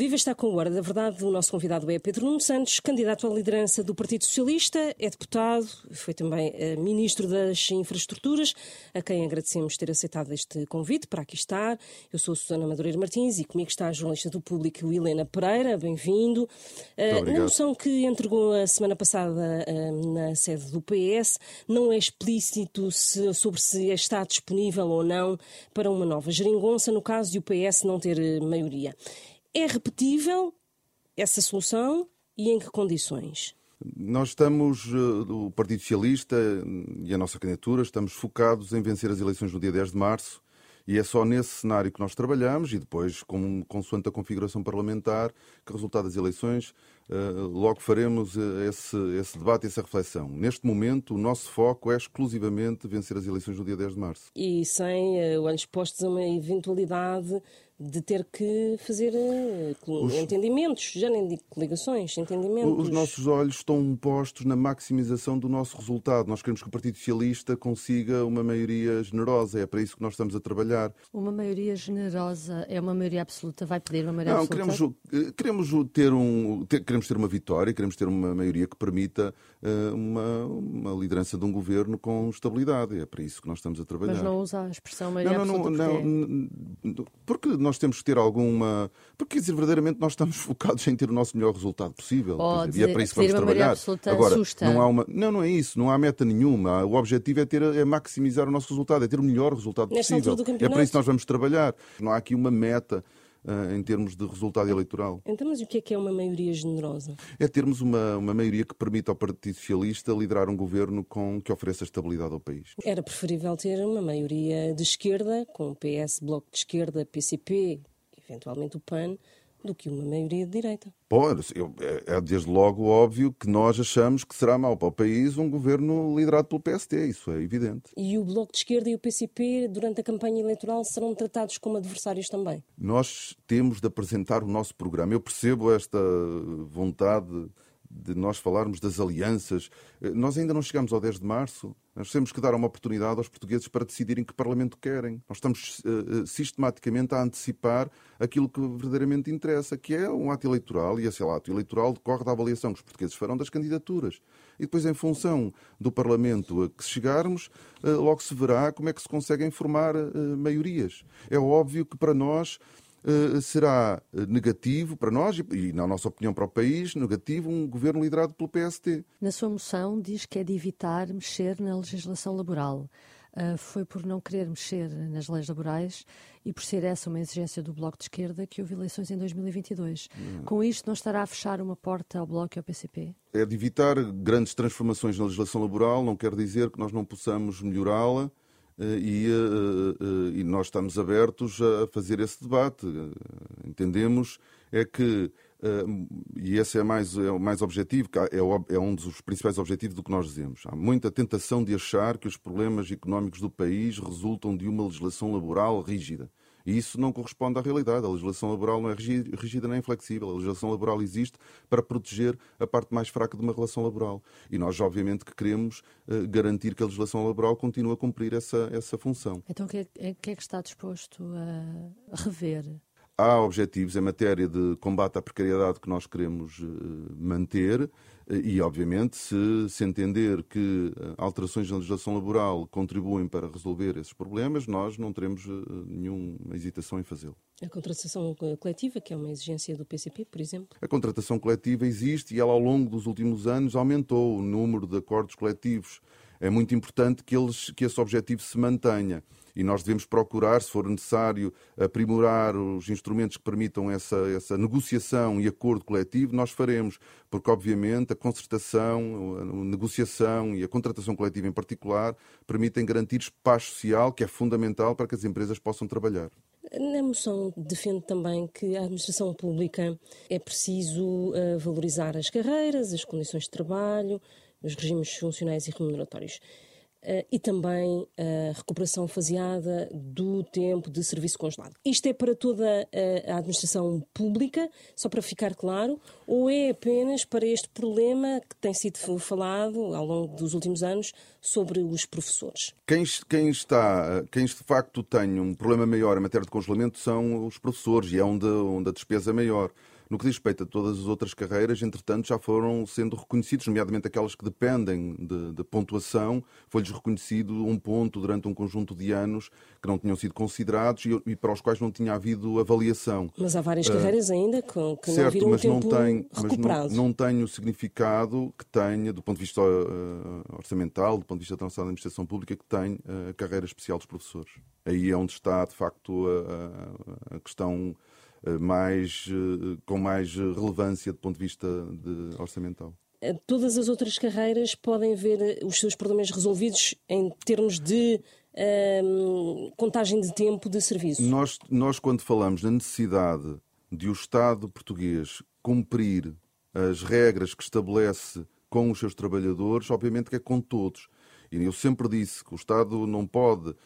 Viva está com o Hora da Verdade. O nosso convidado é Pedro Nuno Santos, candidato à liderança do Partido Socialista, é deputado, foi também uh, ministro das Infraestruturas, a quem agradecemos ter aceitado este convite para aqui estar. Eu sou Susana Madureira Martins e comigo está a jornalista do Público, Helena Pereira. Bem-vindo. Na moção que entregou a semana passada uh, na sede do PS, não é explícito se, sobre se está disponível ou não para uma nova geringonça, no caso de o PS não ter maioria. É repetível essa solução e em que condições? Nós estamos, eh, o Partido Socialista e a nossa candidatura, estamos focados em vencer as eleições no dia 10 de março e é só nesse cenário que nós trabalhamos e depois, com, consoante a configuração parlamentar, que resultado das eleições, uh, logo faremos eh, esse, esse debate e essa reflexão. Neste momento, o nosso foco é exclusivamente vencer as eleições no dia 10 de março. E sem olhos postos a uma eventualidade de ter que fazer uh, os, entendimentos, já nem digo coligações, entendimentos. Os nossos olhos estão postos na maximização do nosso resultado. Nós queremos que o Partido Socialista consiga uma maioria generosa. É para isso que nós estamos a trabalhar. Uma maioria generosa é uma maioria absoluta? Vai pedir uma maioria Não, absoluta? Queremos, eh, queremos, ter um, ter, queremos ter uma vitória, queremos ter uma maioria que permita uma, uma liderança de um governo com estabilidade. É para isso que nós estamos a trabalhar. Mas não usa a expressão maioria não, não, absoluta? Não, não, porque nós temos que ter alguma. Porque, quer dizer, verdadeiramente nós estamos focados em ter o nosso melhor resultado possível. Oh, dizer, e é para isso que vamos trabalhar. Agora, assusta. não há uma. Não, não é isso, não há meta nenhuma. O objetivo é, ter, é maximizar o nosso resultado, é ter o melhor resultado Nesta possível. É para isso que nós vamos trabalhar. Não há aqui uma meta. Uh, em termos de resultado eleitoral. Então, mas o que é que é uma maioria generosa? É termos uma, uma maioria que permita ao Partido Socialista liderar um governo com, que ofereça estabilidade ao país. Era preferível ter uma maioria de esquerda, com o PS, Bloco de Esquerda, PCP, eventualmente o PAN, do que uma maioria de direita. Pode, é, é desde logo óbvio que nós achamos que será mau para o país um governo liderado pelo PST, isso é evidente. E o Bloco de Esquerda e o PCP, durante a campanha eleitoral, serão tratados como adversários também? Nós temos de apresentar o nosso programa. Eu percebo esta vontade de nós falarmos das alianças. Eh, nós ainda não chegamos ao 10 de março. Nós temos que dar uma oportunidade aos portugueses para decidirem que Parlamento querem. Nós estamos uh, sistematicamente a antecipar aquilo que verdadeiramente interessa, que é um ato eleitoral, e esse ato eleitoral decorre da avaliação que os portugueses farão das candidaturas. E depois, em função do Parlamento a que chegarmos, uh, logo se verá como é que se conseguem formar uh, maiorias. É óbvio que para nós será eh, negativo para nós e, na nossa opinião, para o país, negativo um governo liderado pelo PST. Na sua moção diz que é de evitar mexer na legislação laboral. Uh, foi por não querer mexer nas leis laborais e por ser essa uma exigência do Bloco de Esquerda que houve eleições em 2022. Hum. Com isto, não estará a fechar uma porta ao Bloco e ao PCP? É de evitar grandes transformações na legislação laboral, não quer dizer que nós não possamos melhorá-la eh, e, eh, eh, e, nós estamos abertos a fazer esse debate. Entendemos é que, e esse é mais, é mais objetivo, é, é um dos principais objetivos do que nós dizemos. Há muita tentação de achar que os problemas económicos do país resultam de uma legislação laboral rígida. E isso não corresponde à realidade. A legislação laboral não é rígida nem flexível. A legislação laboral existe para proteger a parte mais fraca de uma relação laboral. E nós, obviamente, que queremos uh, garantir que a legislação laboral continue a cumprir essa, essa função. Então, o que, é, que é que está disposto a rever? Há objetivos em matéria de combate à precariedade que nós queremos uh, manter e, obviamente, se, se entender que eh, alterações na legislação laboral contribuem para resolver esses problemas, nós não teremos eh, nenhuma hesitação em fazê-lo. A contratação coletiva, que é uma exigência do PCP, por exemplo? A contratação coletiva existe e ela, ao longo dos últimos anos, aumentou o número de acordos coletivos. É muito importante que, eles, que esse objetivo se mantenha e nós devemos procurar, se for necessário, aprimorar os instrumentos que permitam essa, essa negociação e acordo coletivo, nós faremos, porque obviamente a concertação, a negociação e a contratação coletiva em particular permitem garantir espaço social que é fundamental para que as empresas possam trabalhar. Na moção defende também que a administração pública é preciso uh, valorizar as carreiras, as condições de trabalho, os regimes funcionais e remuneratórios. Uh, e também a recuperação faseada do tempo de serviço congelado. Isto é para toda a, a, administração pública, só para ficar claro, ou é apenas para este problema que tem sido falado ao longo dos últimos anos sobre os professores? Quem, quem está, quem de facto tem um problema maior em matéria de congelamento são os professores e é onde, onde a despesa é maior. No que diz respeito a todas as outras carreiras, entretanto, já foram sendo reconhecidos, nomeadamente aquelas que dependem de, de pontuação, foi-lhes reconhecido um ponto durante um conjunto de anos que não tinham sido considerados e, e para os quais não tinha havido avaliação. Mas há várias uh, carreiras ainda que, que certo, não viram mas tempo não tem, recuperado. Mas não, não tem o significado que tenha, do ponto de vista uh, orçamental, do ponto de vista da nossa administração pública, que tem a uh, carreira especial dos professores. Aí é onde está, de facto, a, a questão eh, mais, eh, com mais relevância do ponto de vista de orçamental. Eh, todas as outras carreiras podem ver os seus problemas resolvidos em termos de um, contagem de tempo de serviço? Nós, nós, quando falamos na necessidade de o Estado português cumprir as regras que estabelece com os seus trabalhadores, obviamente que é com todos. E eu sempre disse que o Estado não pode uh,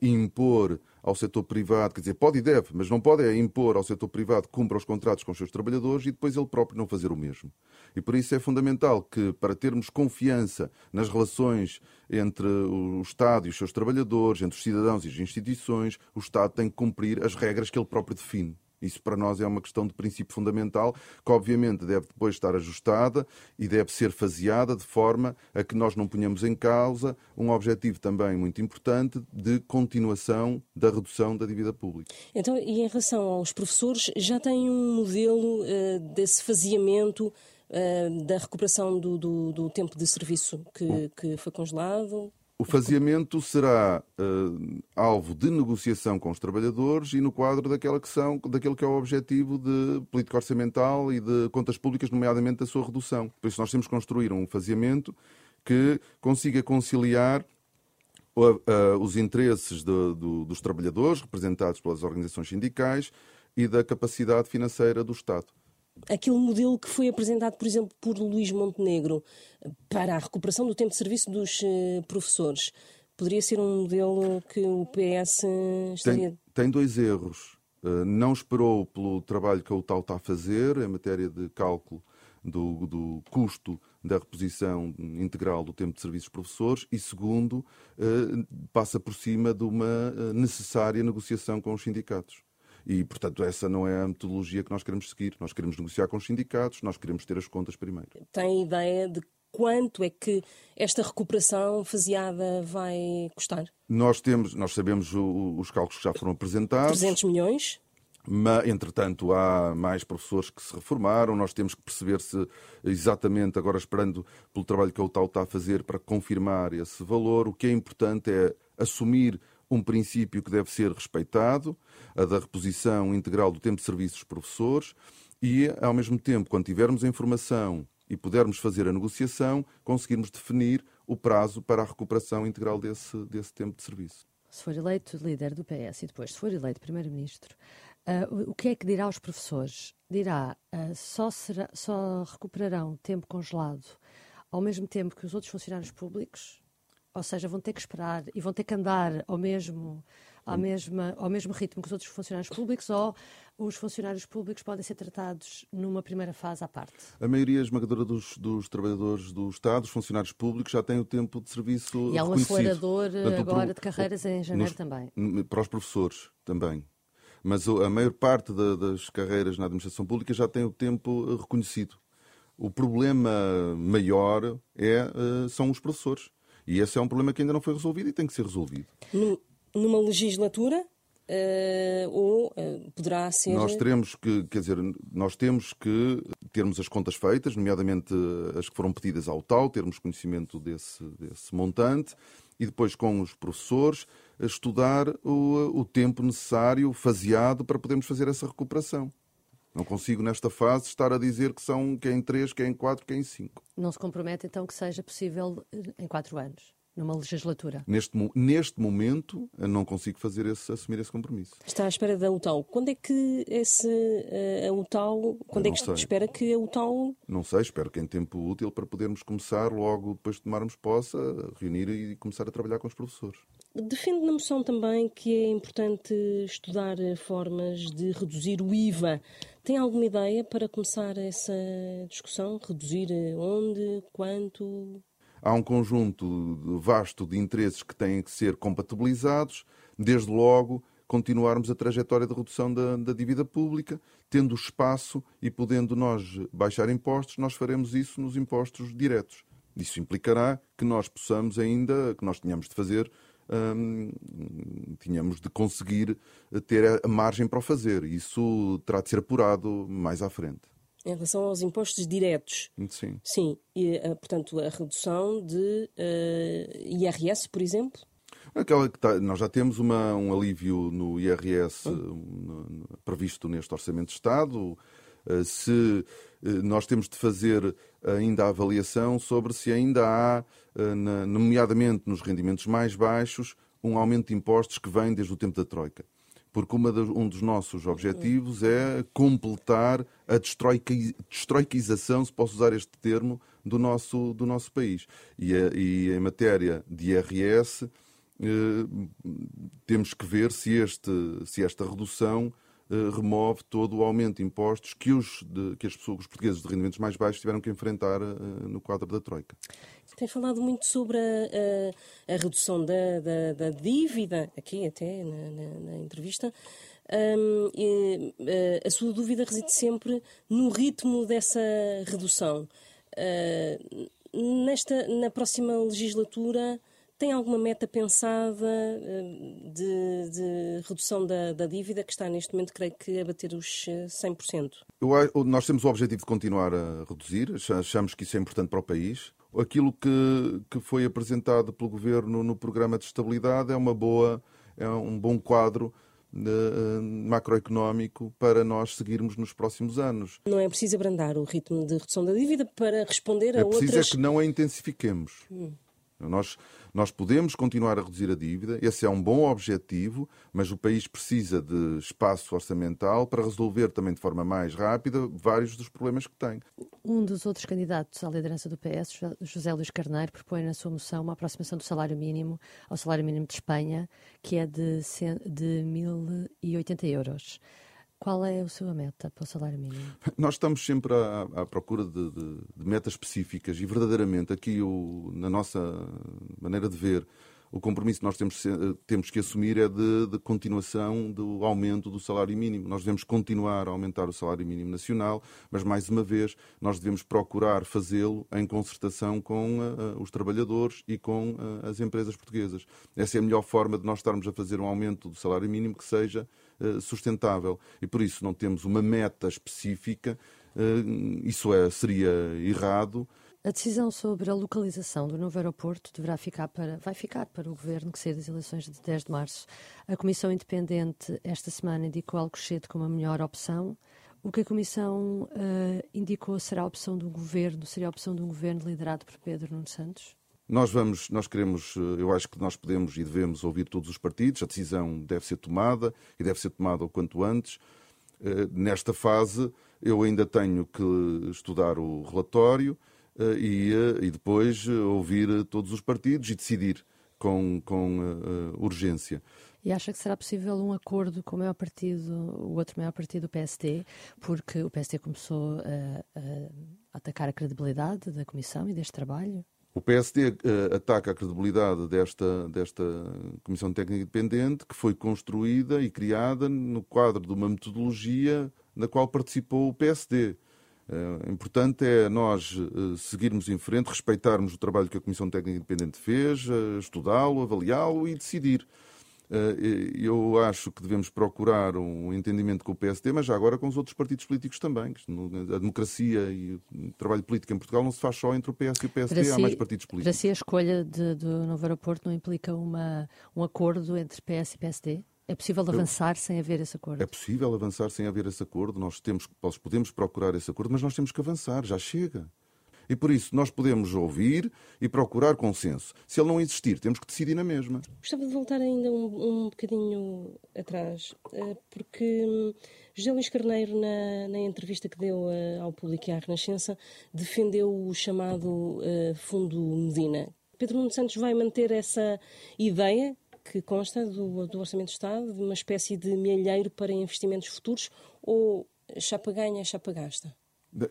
impor ao setor privado, quer dizer, pode e deve, mas não pode é impor ao setor privado que cumpra os contratos com os seus trabalhadores e depois ele próprio não fazer o mesmo. E por isso é fundamental que, para termos confiança nas relações entre o Estado e os seus trabalhadores, entre os cidadãos e as instituições, o Estado tem que cumprir as regras que ele próprio define. Isso para nós é uma questão de princípio fundamental, que obviamente deve depois estar ajustada e deve ser faseada de forma a que nós não ponhamos em causa um objetivo também muito importante de continuação da redução da dívida pública. Então, e em relação aos professores, já tem um modelo uh, desse faseamento uh, da recuperação do, do, do, tempo de serviço que, que foi congelado? O faseamento será uh, alvo de negociação com os trabalhadores e no quadro daquela que são, daquele que é o objetivo de política orçamental e de contas públicas, nomeadamente da sua redução. Por isso nós temos que construir um faseamento que consiga conciliar uh, uh, os interesses de, do, dos trabalhadores, representados pelas organizações sindicais, e da capacidade financeira do Estado aquele modelo que foi apresentado, por exemplo, por Luís Montenegro para a recuperação do tempo de serviço dos uh, professores, poderia ser um modelo que o PS estaria... Tem, tem dois erros. Uh, não esperou pelo trabalho que o TAU está a fazer em matéria de cálculo do, do, custo da reposição integral do tempo de serviços dos professores e, segundo, uh, passa por cima de uma necessária negociação com os sindicatos. E, portanto, essa não é a metodologia que nós queremos seguir. Nós queremos negociar com os sindicatos, nós queremos ter as contas primeiro. Tem ideia de quanto é que esta recuperação faseada vai custar? Nós temos, nós sabemos o, os cálculos que já foram apresentados. 300 milhões? Mas, entretanto, há mais professores que se reformaram. Nós temos que perceber se, exatamente, agora esperando pelo trabalho que o TAU está a fazer para confirmar esse valor, o que é importante é assumir um princípio que deve ser respeitado, a da reposição integral do tempo de serviço dos professores, e, ao mesmo tempo, quando tivermos a informação e pudermos fazer a negociação, conseguirmos definir o prazo para a recuperação integral desse, desse tempo de serviço. Se for eleito líder do PS e depois se for eleito primeiro-ministro, uh, o que é que dirá aos professores? Dirá uh, só, será, só recuperarão tempo congelado ao mesmo tempo que os outros funcionários públicos? Ou seja, vão ter que esperar e vão ter que andar ao mesmo, ao, mesma, ao mesmo ritmo que os outros funcionários públicos ou os funcionários públicos podem ser tratados numa primeira fase à parte? A maioria esmagadora dos, dos trabalhadores do Estado, os funcionários públicos, já têm o tempo de serviço E há um acelerador agora de carreiras em janeiro nos, também. Para os professores também mas a maior parte das carreiras na administração pública já tem o tempo reconhecido. O problema maior é, eh, são os professores. E esse é um problema que ainda não foi resolvido e tem que ser resolvido. Numa legislatura Uh, ou uh, poderá ser. Nós teremos que, quer dizer, nós temos que termos as contas feitas, nomeadamente as que foram pedidas ao TAU, termos conhecimento desse, desse montante e depois com os professores estudar o, o tempo necessário, faseado, para podermos fazer essa recuperação. Não consigo, nesta fase, estar a dizer que são que é em três, que é em quatro, que é em cinco. Não se compromete, então, que seja possível eh, em quatro anos? numa legislatura? Neste, neste momento, não consigo fazer esse, assumir esse compromisso. Está à espera da UTAU. Quando é que esse, eh, a UTAU, quando é que sei. espera que a UTAU... Não sei, espero que em tempo útil para podermos começar, logo depois de tomarmos posse, a reunir e começar a trabalhar com os professores. Defende na moção também que é importante estudar formas de reduzir o IVA. Tem alguma ideia para começar essa discussão? Reduzir onde, quanto? há um conjunto vasto de interesses que têm que ser compatibilizados, desde logo continuarmos a trajetória de redução da, da, dívida pública, tendo espaço e podendo nós baixar impostos, nós faremos isso nos impostos diretos. Isso implicará que nós possamos ainda, que nós tenhamos de fazer, hum, tínhamos de conseguir ter a margem para o fazer. Isso terá de ser apurado mais à frente. Em relação aos impostos diretos. Sim. Sim. E, eh, portanto, a redução de uh, eh, IRS, por exemplo? Aquela que tá, nós já temos uma, um alívio no IRS um, previsto neste Orçamento de Estado. Uh, se nós temos de fazer ainda a avaliação sobre se ainda há, nomeadamente nos rendimentos mais baixos, um aumento de impostos que vem desde o tempo da Troika porque um dos nossos objetivos é completar a destroiquização, se posso usar este termo, do nosso, do nosso país. E, e em matéria de IRS, eh, temos que ver se, este, se esta redução eh, remove todo o aumento de impostos que os, de, que as pessoas, os portugueses de rendimentos mais baixos tiveram que enfrentar eh, no quadro da Troika. Tem falado muito sobre a, a, a redução da, da, da, dívida, aqui até na, na, na entrevista. Um, e, uh, a sua dúvida reside sempre no ritmo dessa redução. Uh, nesta, na próxima legislatura, tem alguma meta pensada de, de redução da, da, dívida que está neste momento, creio que, a bater os 100%? Eu, nós temos o objetivo de continuar a reduzir, achamos que isso é importante para o país aquilo que, que foi apresentado pelo Governo no programa de estabilidade é uma boa, é um bom quadro uh, macroeconómico para nós seguirmos nos próximos anos. Não é preciso abrandar o ritmo de redução da dívida para responder a é outras... É preciso é que não a intensifiquemos. Hum. Nós, nós podemos continuar a reduzir a dívida, esse é um bom objetivo, mas o país precisa de espaço orçamental para resolver também de forma mais rápida vários dos problemas que tem. Um dos outros candidatos à liderança do PS, José Luís Carneiro, propõe na sua moção uma aproximação do salário mínimo ao salário mínimo de Espanha, que é de, de 1.080 euros. Qual é a sua meta para o salário mínimo? Nós estamos sempre à, à procura de, de, de, metas específicas e verdadeiramente aqui o, na nossa maneira de ver o compromisso que nós temos, temos que assumir é de, de, continuação do aumento do salário mínimo. Nós devemos continuar a aumentar o salário mínimo nacional, mas, mais uma vez, nós devemos procurar fazê-lo em concertação com uh, os trabalhadores e com uh, as empresas portuguesas. Essa é a melhor forma de nós estarmos a fazer um aumento do salário mínimo que seja sustentável. E por isso não temos uma meta específica. isso é, seria errado. A decisão sobre a localização do novo aeroporto deverá ficar para, vai ficar para o Governo que sair das eleições de 10 de março. A Comissão Independente esta semana indicou Alcochete como a melhor opção. O que a Comissão uh, indicou será a opção do Governo, seria a opção de um Governo liderado por Pedro Nuno Santos? Nós vamos, nós queremos, eh, eu acho que nós podemos e devemos ouvir todos os partidos. A decisão deve ser tomada e deve ser tomada o quanto antes. Uh, nesta fase, eu ainda tenho que estudar o relatório eh, e, eh, e depois eh, ouvir todos os partidos e decidir com, com urgência. E acha que será possível um acordo com o maior partido, o outro maior partido, o PSD, porque o PSD começou a, a atacar a credibilidade da Comissão e deste trabalho? O PSD uh, ataca a credibilidade desta, desta Comissão Técnica Independente, que foi construída e criada no quadro de uma metodologia na qual participou o PSD. Uh, importante é nós uh, seguirmos em frente, respeitarmos o trabalho que a Comissão Técnica Independente fez, uh, estudá-lo, avaliá-lo e decidir. Eu acho que devemos procurar um entendimento com o PSD, mas já agora com os outros partidos políticos também. A democracia e o trabalho político em Portugal não se faz só entre o PS e o PSD, si, há mais partidos políticos. Para si, a escolha de, do novo aeroporto não implica uma, um acordo entre PS e PSD? É possível avançar sem haver esse acordo? É possível avançar sem haver esse acordo. Nós, temos, nós podemos procurar esse acordo, mas nós temos que avançar, já chega. E por isso nós podemos ouvir e procurar consenso. Se ele não existir, temos que decidir na mesma. Gostava de voltar ainda um, um bocadinho atrás, eh, porque hum, José Luís Carneiro, na, na entrevista que deu eh, ao público e à Renascença, defendeu o chamado uh, Fundo Medina. Pedro Nuno Santos vai manter essa ideia que consta do, do Orçamento de Estado, de uma espécie de milheiro para investimentos futuros, ou chapa ganha, chapa gasta?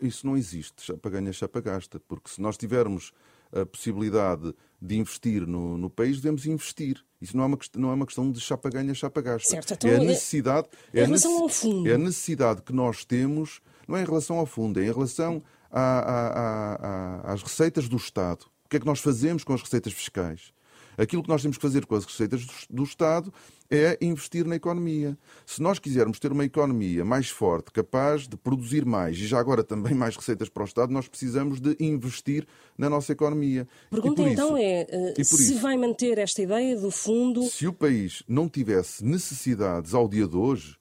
Isso não existe, chapa ganha, chapa gasta, porque se nós tivermos a possibilidade de investir no, no país, devemos investir. Isso não é uma, não é uma questão de chapa ganha, chapa gasta. Certo, então, é a necessidade. É, relação ao fundo. É a necessidade que nós temos, não é em relação ao fundo, é em relação a, a, a, às receitas do Estado. O que é que nós fazemos com as receitas fiscais? Aquilo que nós temos que fazer com as receitas do, do Estado é investir na economia. Se nós quisermos ter uma economia mais forte, capaz de produzir mais e já agora também mais receitas para o Estado, nós precisamos de investir na nossa economia. A pergunta então é uh, se isso, vai manter esta ideia do fundo. Se o país não tivesse necessidades ao dia de hoje,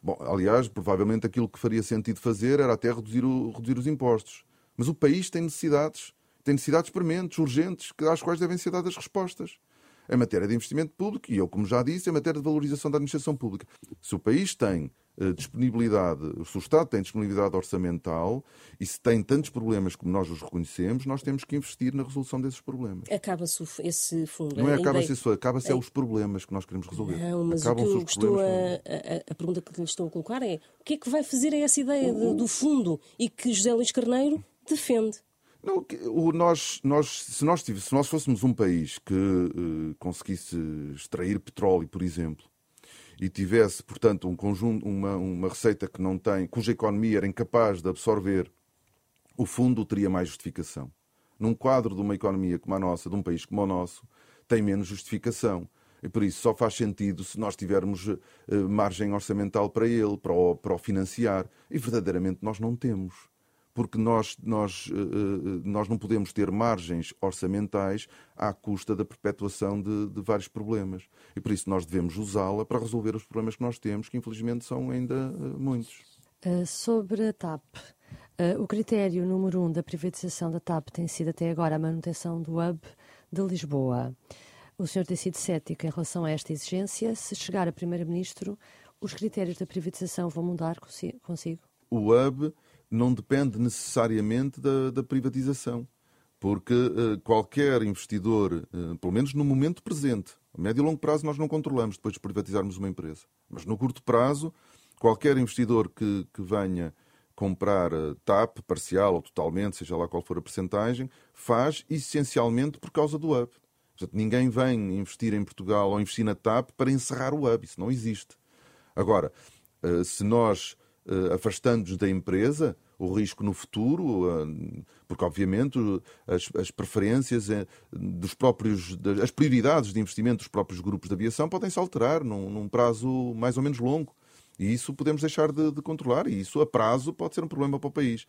bom, aliás, provavelmente aquilo que faria sentido fazer era até reduzir, o, reduzir os impostos. Mas o país tem necessidades, tem necessidades prementes, urgentes, às quais devem ser dadas respostas em matéria de investimento público e eu, como já disse, em matéria de valorização da administração pública. Se o país tem eh, disponibilidade, se o Estado tem disponibilidade orçamental e se tem tantos problemas como nós os reconhecemos, nós temos que investir na resolução desses problemas. Acaba-se esse fundo. Não é acaba-se isso, acaba-se é os problemas que nós queremos resolver. Não, mas o que estou a, a, a, pergunta que lhe estou a colocar é o que é que vai fazer a essa ideia de, do fundo e que José Luís Carneiro defende? Não, o, nós, nós, se, nós se nós fôssemos um país que uh, conseguisse extrair petróleo, por exemplo, e tivesse, portanto, um conjunto, uma, uma receita que não tem, cuja economia era incapaz de absorver, o fundo teria mais justificação. Num quadro de uma economia como a nossa, de um país como o nosso, tem menos justificação. E por isso só faz sentido se nós tivermos uh, margem orçamental para ele, para o, para o financiar. E verdadeiramente nós não temos porque nós, nós, eh, eh, nós não podemos ter margens orçamentais à custa da perpetuação de, de vários problemas. E por isso nós devemos usá-la para resolver os problemas que nós temos, que infelizmente são ainda eh, muitos. sobre a TAP, o critério número um da privatização da TAP tem sido até agora a manutenção do hub de Lisboa. O senhor tem sido cético em relação a esta exigência. Se chegar a primeiro-ministro, os critérios da privatização vão mudar consigo? O hub não depende necessariamente da, da privatização, porque uh, qualquer investidor, uh, pelo menos no momento presente, a médio e longo prazo nós não controlamos depois de privatizarmos uma empresa, mas no curto prazo, qualquer investidor que, que venha comprar uh, TAP, parcial ou totalmente, seja lá qual for a percentagem, faz essencialmente por causa do hub. Portanto, ninguém vem investir em Portugal ou investir na TAP para encerrar o hub. Isso não existe. Agora, se nós afastando-nos da empresa, o risco no futuro, uh, porque obviamente as, as preferências uh, dos próprios, as prioridades de investimento dos próprios grupos de aviação podem se alterar num, num prazo mais ou menos longo. E isso podemos deixar de, de, controlar, e isso a prazo pode ser um problema para o país.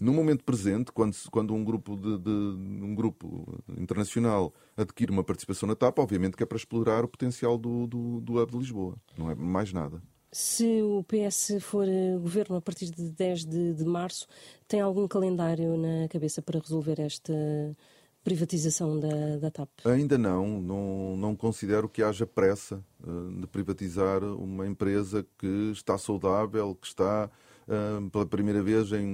No momento presente, quando, quando um, grupo de, de, um grupo internacional adquire uma participação na TAP, obviamente que é para explorar o potencial do, do, do hub de Lisboa. Não é mais nada. Se o PS for eh, governo a partir de 10 de, de março, tem algum calendário na cabeça para resolver esta privatização da, da TAP? Ainda não, não. Não considero que haja pressa uh, de privatizar uma empresa que está saudável, que está uh, pela primeira vez em,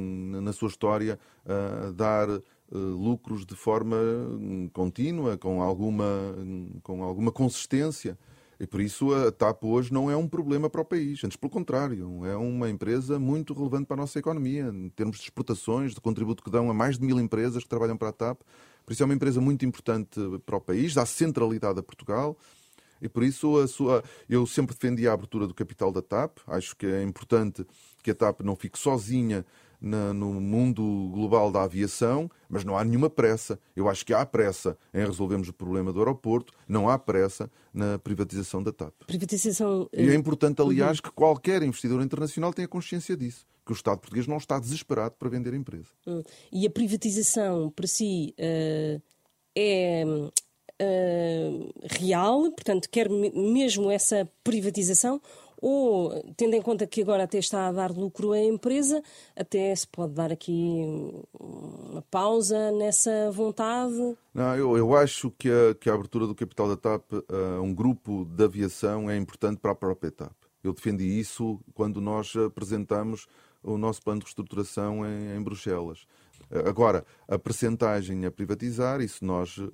na sua história a dar lucros de forma hum, contínua, com alguma, com alguma consistência. E por isso a TAP hoje não é um problema para o país, antes pelo contrário, é uma empresa muito relevante para a nossa economia, em termos de exportações, de contributo que dão a mais de mil empresas que trabalham para a TAP. Por isso é uma empresa muito importante para o país, dá centralidade a Portugal. E por isso a sua, eu sempre defendi a abertura do capital da TAP. Acho que é importante que a TAP não fique sozinha na, no mundo global da aviação, mas não há nenhuma pressa. Eu acho que há pressa em resolvermos o problema do aeroporto, não há pressa na privatização da TAP. Privatização... E é importante, aliás, que qualquer investidor internacional tenha consciência disso, que o Estado português não está desesperado para vender a empresa. Hum. E a privatização, para si, uh, é uh, real, portanto, quer mesmo essa privatização, ou, tendo em conta que agora até está a dar lucro à empresa, até se pode dar aqui uma pausa nessa vontade? Não, eu, eu acho que a, que a abertura do capital da TAP a um grupo de aviação é importante para a própria TAP. Eu defendi isso quando nós apresentamos o nosso plano de reestruturação em, em Bruxelas. Agora, a percentagem a privatizar, isso nós uh,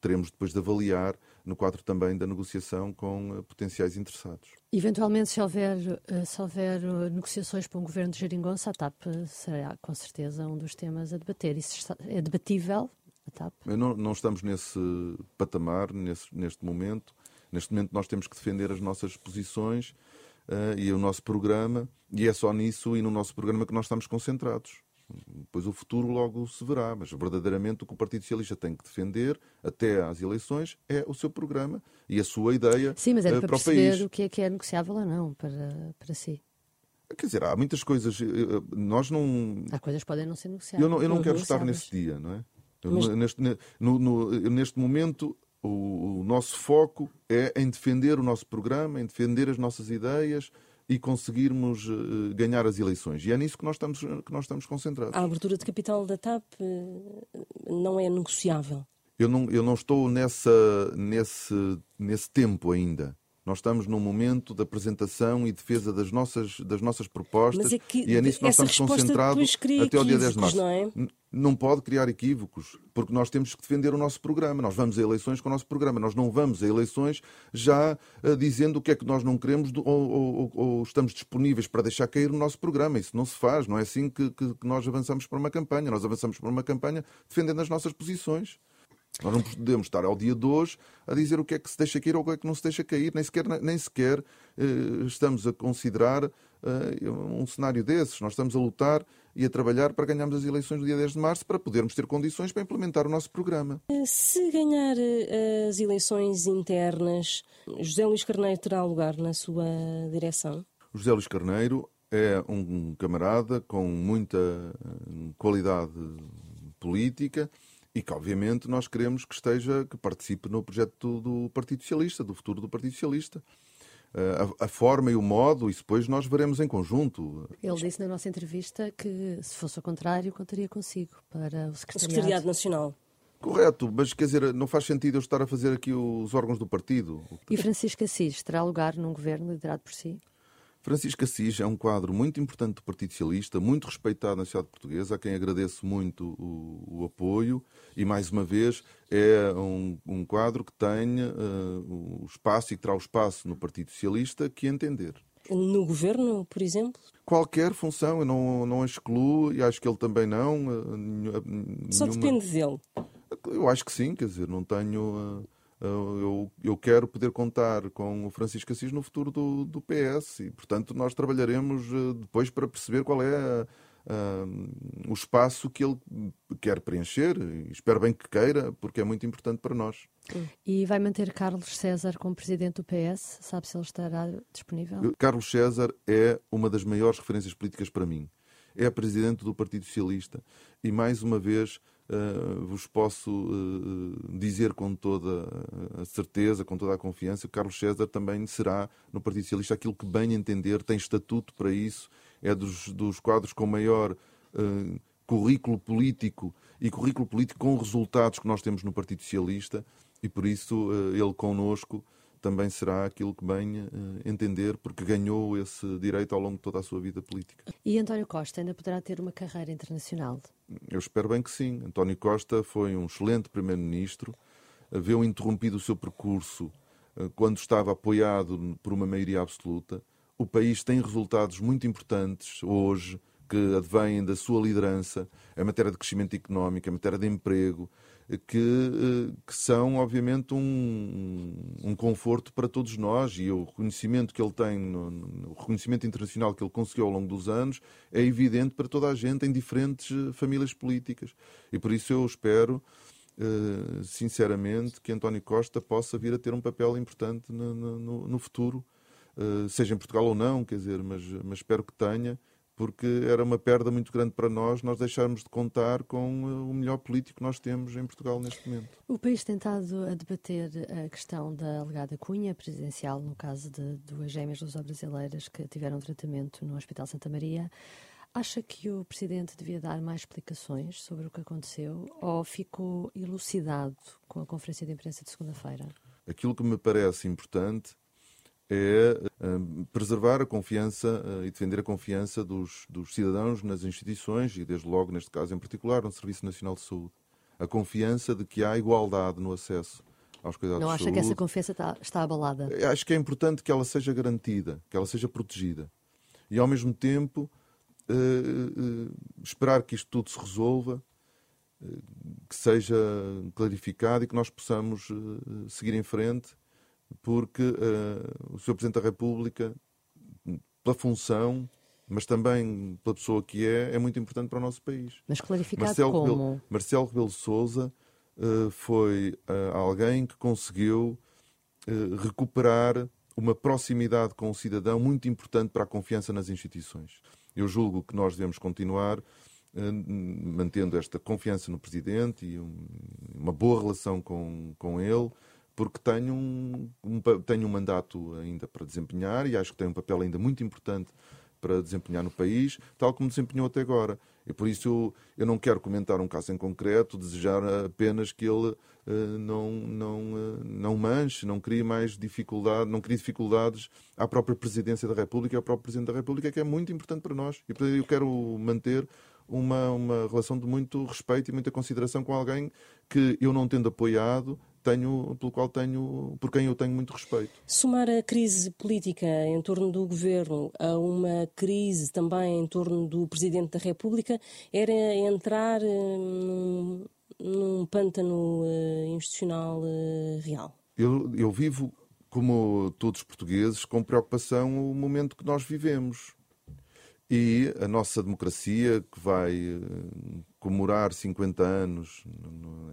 teremos depois de avaliar no quadro também da negociação com uh, potenciais interessados. Eventualmente, se houver, uh, se houver negociações para um governo de geringonça, a TAP será com certeza um dos temas a debater. Isso é debatível, a TAP? Não, não, estamos nesse patamar, nesse, neste momento. Neste momento nós temos que defender as nossas posições e o nosso programa, e é só nisso e no nosso programa que nós estamos concentrados. Depois o futuro logo se verá, mas verdadeiramente o que o Partido Socialista tem que defender até às eleições é o seu programa e a sua ideia Sim, mas era uh, para, para perceber o país. o que é que é negociável ou não para, para si. Quer dizer, há muitas coisas. Eh, eh, nós não. Há coisas que podem não ser negociáveis. Eu não, eu não quero estar nesse dia, não é? Mas... Neste, no, no, neste momento, o, o nosso foco é em defender o nosso programa, em defender as nossas ideias, e conseguirmos uh, ganhar as eleições. E é nisso que nós estamos, que nós estamos concentrados. A abertura de capital da TAP uh, não é negociável? Eu não, eu não estou nessa, nesse, nesse tempo ainda. Nós estamos num momento de apresentação e defesa das nossas, das nossas propostas é que, e é nisso que nós estamos concentrados até ao dia 10 de março. Não, é? não pode criar equívocos, porque nós temos que defender o nosso programa. Nós vamos a eleições com o nosso programa. Nós não vamos a eleições já uh, dizendo o que é que nós não queremos ou, ou, ou, estamos disponíveis para deixar cair o nosso programa. Isso não se faz. Não é assim que, que, que nós avançamos para uma campanha. Nós avançamos para uma campanha defendendo as nossas posições. Nós não podemos estar ao dia de hoje a dizer o que é que se deixa cair ou o que é que não se deixa cair, nem sequer, nem sequer eh, estamos a considerar eh, um cenário desses. Nós estamos a lutar e a trabalhar para ganharmos as eleições do dia 10 de março para podermos ter condições para implementar o nosso programa. Se ganhar eh, as eleições internas, José Luís Carneiro terá lugar na sua direção? José Luís Carneiro é um camarada com muita eh, qualidade política e que obviamente nós queremos que esteja, que participe no projeto do Partido Socialista, do futuro do Partido Socialista. Eh, a, a, forma e o modo, isso depois nós veremos em conjunto. Ele disse na nossa entrevista que, se fosse o contrário, contaria consigo para o Secretariado, o Secretariado Nacional. Correto, mas quer dizer, não faz sentido eu estar a fazer aqui os órgãos do partido. E Francisco Assis terá lugar num governo liderado por si? Francisco Assis é um quadro muito importante do Partido Socialista, muito respeitado na sociedade portuguesa, a quem agradeço muito o, o apoio e, mais uma vez, é um, um quadro que tem uh, o espaço e que terá o espaço no Partido Socialista que entender. No governo, por exemplo? Qualquer função, eu não, não excluo e acho que ele também não. Uh, nenhuma... Só depende dele. Eu acho que sim, quer dizer, não tenho. Uh, eu, eu quero poder contar com o Francisco Assis no futuro do, do PS e, portanto, nós trabalharemos eh, depois para perceber qual é a, a, o espaço que ele quer preencher espero bem que queira, porque é muito importante para nós. E vai manter Carlos César como presidente do PS? Sabe se ele estará disponível? Carlos César é uma das maiores referências políticas para mim. É presidente do Partido Socialista e, mais uma vez, uh, vos posso uh, dizer com toda a certeza, com toda a confiança, que Carlos César também será no Partido Socialista aquilo que bem entender, tem estatuto para isso, é dos, dos quadros com maior uh, currículo político e currículo político com resultados que nós temos no Partido Socialista e por isso ele connosco também será aquilo que bem uh, entender, porque ganhou esse direito ao longo de toda a sua vida política. E António Costa ainda poderá ter uma carreira internacional? Eu espero bem que sim. António Costa foi um excelente primeiro-ministro, viu interrompido o seu percurso uh, quando estava apoiado por uma maioria absoluta. O país tem resultados muito importantes hoje que advêm da sua liderança em matéria de crescimento económico, em matéria de emprego, que, eh, que são, obviamente, um, um, conforto para todos nós e o reconhecimento que ele tem, no, no, o reconhecimento internacional que ele conseguiu ao longo dos anos, é evidente para toda a gente em diferentes eh, famílias políticas. E por isso eu espero, uh, sinceramente, que António Costa possa vir a ter um papel importante no, no, futuro, uh, seja em Portugal ou não, quer dizer, mas, mas espero que tenha porque era uma perda muito grande para nós nós deixarmos de contar com uh, o melhor político que nós temos em Portugal neste momento. O país tem estado a debater a questão da alegada cunha presidencial, no caso de duas gêmeas luso-brasileiras que tiveram tratamento no Hospital Santa Maria. Acha que o Presidente devia dar mais explicações sobre o que aconteceu ou ficou elucidado com a conferência de imprensa de segunda-feira? Aquilo que me parece importante é uh, preservar a confiança uh, e defender a confiança dos, dos, cidadãos nas instituições e, desde logo, neste caso em particular, no Serviço Nacional de Saúde. A confiança de que há igualdade no acesso aos cuidados Não de saúde. Não acha que essa confiança está, está abalada? Acho que é importante que ela seja garantida, que ela seja protegida. E, ao mesmo tempo, uh, esperar que isto tudo se resolva, que seja clarificado e que nós possamos seguir em frente porque uh, o Sr. Presidente da República, pela função, mas também pela pessoa que é, é muito importante para o nosso país. Mas clarificado Marcelo como? Rebelo, Marcelo Rebelo de Sousa uh, foi uh, alguém que conseguiu recuperar uma proximidade com o cidadão muito importante para a confiança nas instituições. Eu julgo que nós devemos continuar mantendo esta confiança no Presidente e um, uma boa relação com, com ele, porque tenho um, um, tenho um mandato ainda para desempenhar e acho que tenho um papel ainda muito importante para desempenhar no país, tal como desempenhou até agora. E por isso eu, eu não quero comentar um caso em concreto, desejar apenas que ele uh, não, não, uh, não manche, não crie mais dificuldade, não crie dificuldades à própria Presidência da República e ao próprio Presidente da República, que é muito importante para nós. E eu quero manter uma, uma relação de muito respeito e muita consideração com alguém que eu não tendo apoiado, tenho, pelo qual tenho, por quem eu tenho muito respeito. Somar a crise política em torno do governo a uma crise também em torno do Presidente da República era entrar eh, num, num pântano uh, institucional uh, real. Eu, eu vivo, como todos os portugueses, com preocupação o momento que nós vivemos. E a nossa democracia, que vai comemorar 50 anos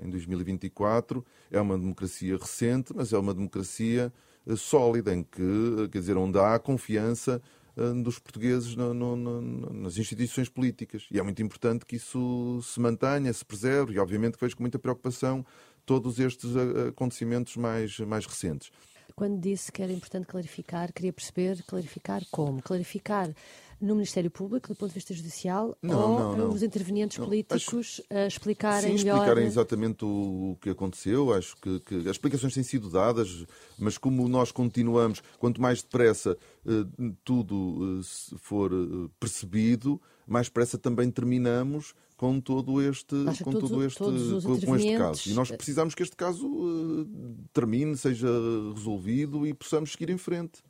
em 2024. É uma democracia recente, mas é uma democracia eh, sólida, em que, quer dizer, onde há confiança eh, dos portugueses no, no, no, nas instituições políticas. E é muito importante que isso se mantenha, se preserve, e obviamente vejo com muita preocupação todos estes eh, acontecimentos mais, mais recentes. Quando disse que era importante clarificar, queria perceber, clarificar como? Clarificar no Ministério Público, do ponto de vista judicial, não, ou não, não. os intervenientes políticos acho, a explicarem sim, melhor... explicarem exatamente o, que aconteceu. Acho que, que, as explicações têm sido dadas, mas como nós continuamos, quanto mais depressa uh, tudo for percebido, mais depressa também terminamos com todo este, com todos, todo este, com este caso. E nós precisamos que este caso termine, seja resolvido e possamos seguir em frente.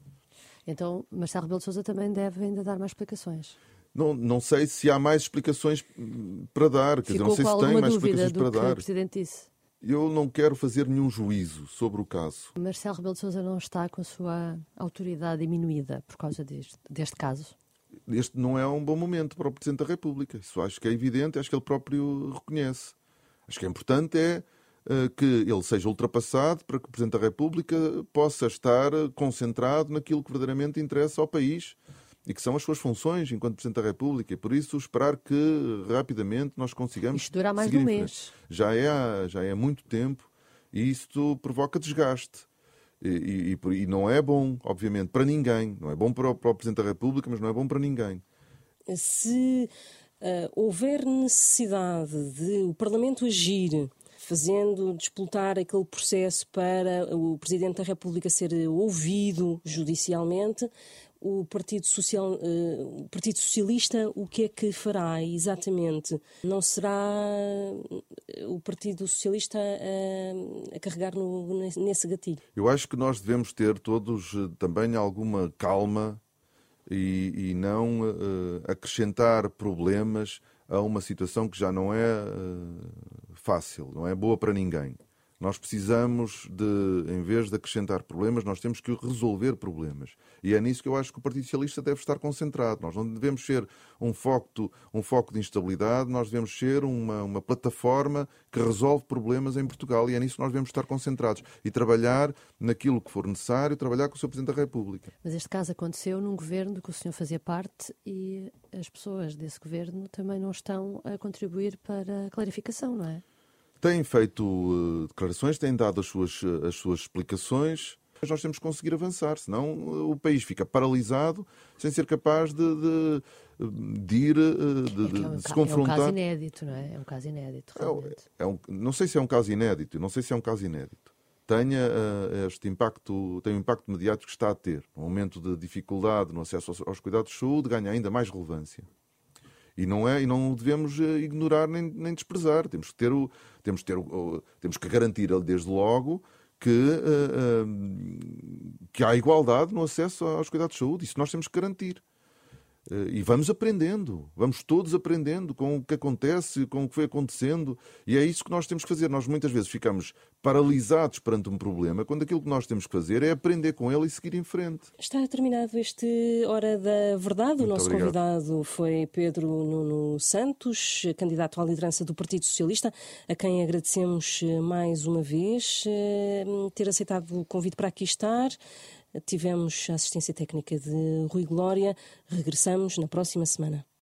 Então, Marcelo Rebelo de Sousa também deve ainda dar mais explicações. Não, não sei se há mais explicações para dar. Quer Ficou dizer, não sei se tem mais explicações para dar. O Presidente disse. Eu não quero fazer nenhum juízo sobre o caso. Marcelo Rebelo de Sousa não está com a sua autoridade diminuída por causa deste, deste caso? Este não é um bom momento para o Presidente da República. Isso acho que é evidente, acho que ele próprio reconhece. Acho que é importante é que ele seja ultrapassado para que o Presidente da República possa estar concentrado naquilo que verdadeiramente interessa ao país e que são as suas funções enquanto Presidente da República. E por isso esperar que rapidamente nós consigamos. Isto dura mais de um mês. Já é, já é muito tempo e isto provoca desgaste. E, e, e, não é bom, obviamente, para ninguém. Não é bom para o, para o Presidente da República, mas não é bom para ninguém. Se uh, houver necessidade de o Parlamento agir fazendo disputar aquele processo para o Presidente da República ser ouvido judicialmente, o Partido, Social, uh, o Partido Socialista o que é que fará exatamente? Não será o Partido Socialista a, a carregar no, nesse gatilho? Eu acho que nós devemos ter todos eh, também alguma calma e, e não uh, acrescentar problemas a uma situação que já não é uh, fácil, não é boa para ninguém. Nós precisamos de, em vez de acrescentar problemas, nós temos que resolver problemas. E é nisso que eu acho que o Partido Socialista deve estar concentrado. Nós não devemos ser um foco, um foco de instabilidade, nós devemos ser uma, uma plataforma que resolve problemas em Portugal. E é nisso que nós devemos estar concentrados. E trabalhar naquilo que for necessário, trabalhar com o Sr. Presidente da República. Mas este caso aconteceu num governo do que o senhor fazia parte e as pessoas desse governo também não estão a contribuir para a clarificação, não é? Têm feito uh, declarações, têm dado as suas, uh, as suas explicações. Mas nós temos que conseguir avançar, senão uh, o país fica paralisado sem ser capaz de, de, de ir, de, é, é um, de se confrontar. É um caso inédito, não é? É um caso inédito, é realmente. É, um, não sei se é um caso inédito, não sei se é um caso inédito. Tenha uh, este impacto, tem o um impacto mediático que está a ter. Um momento de dificuldade no acesso aos, aos cuidados de saúde ganha ainda mais relevância. E não, é, e não devemos eh, ignorar nem, nem desprezar. Temos que, ter o, temos, que ter o, temos que garantir, desde logo, que, uh, uh, que há igualdade no acesso aos cuidados de saúde. Isso nós temos que garantir. Eh, e vamos aprendendo, vamos todos aprendendo com o que acontece, com o que foi acontecendo, e é isso que nós temos que fazer. Nós muitas vezes ficamos paralisados perante um problema, quando aquilo que nós temos que fazer é aprender com ele e seguir em frente. Está terminado este Hora da Verdade. Muito o nosso obrigado. convidado foi Pedro Nuno Santos, candidato à liderança do Partido Socialista, a quem agradecemos mais uma vez eh, ter aceitado o convite para aqui estar. Tivemos a assistência técnica de Rui Glória. Regressamos na próxima semana.